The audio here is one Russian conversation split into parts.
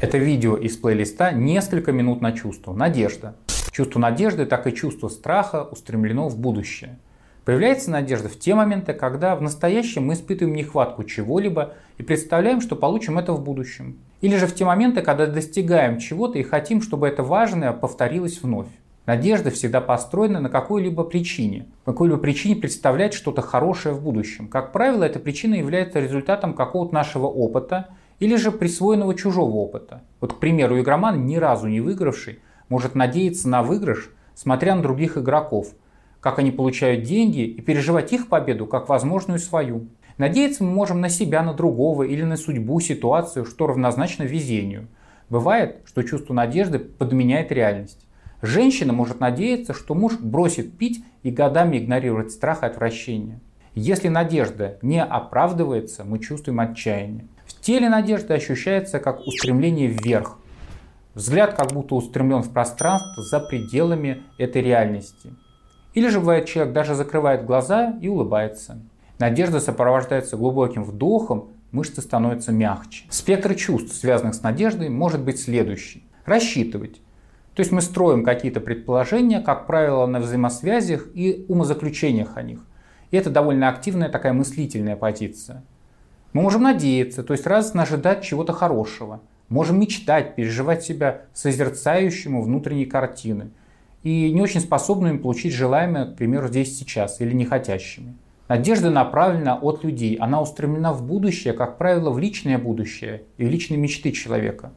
Это видео из плейлиста «Несколько минут на чувство». Надежда. Чувство надежды, так и чувство страха устремлено в будущее. Появляется надежда в те моменты, когда в настоящем мы испытываем нехватку чего-либо и представляем, что получим это в будущем. Или же в те моменты, когда достигаем чего-то и хотим, чтобы это важное повторилось вновь. Надежда всегда построена на какой-либо причине. По какой-либо причине представлять что-то хорошее в будущем. Как правило, эта причина является результатом какого-то нашего опыта или же присвоенного чужого опыта. Вот, к примеру, игроман, ни разу не выигравший, может надеяться на выигрыш, смотря на других игроков, как они получают деньги и переживать их победу как возможную свою. Надеяться мы можем на себя, на другого или на судьбу, ситуацию, что равнозначно везению. Бывает, что чувство надежды подменяет реальность. Женщина может надеяться, что муж бросит пить и годами игнорировать страх и отвращение. Если надежда не оправдывается, мы чувствуем отчаяние. Теле надежда ощущается как устремление вверх. Взгляд как будто устремлен в пространство за пределами этой реальности. Или же бывает человек даже закрывает глаза и улыбается. Надежда сопровождается глубоким вдохом, мышцы становятся мягче. Спектр чувств, связанных с надеждой, может быть следующий. Рассчитывать. То есть мы строим какие-то предположения, как правило, на взаимосвязях и умозаключениях о них. И это довольно активная такая мыслительная позиция. Мы можем надеяться, то есть радостно ожидать чего-то хорошего. Можем мечтать, переживать себя созерцающему внутренней картины. И не очень способными получить желаемое, к примеру, здесь сейчас, или не хотящими. Надежда направлена от людей, она устремлена в будущее, как правило, в личное будущее и в личные мечты человека.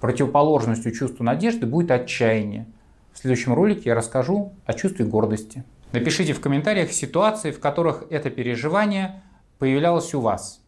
Противоположностью чувству надежды будет отчаяние. В следующем ролике я расскажу о чувстве гордости. Напишите в комментариях ситуации, в которых это переживание появлялось у вас.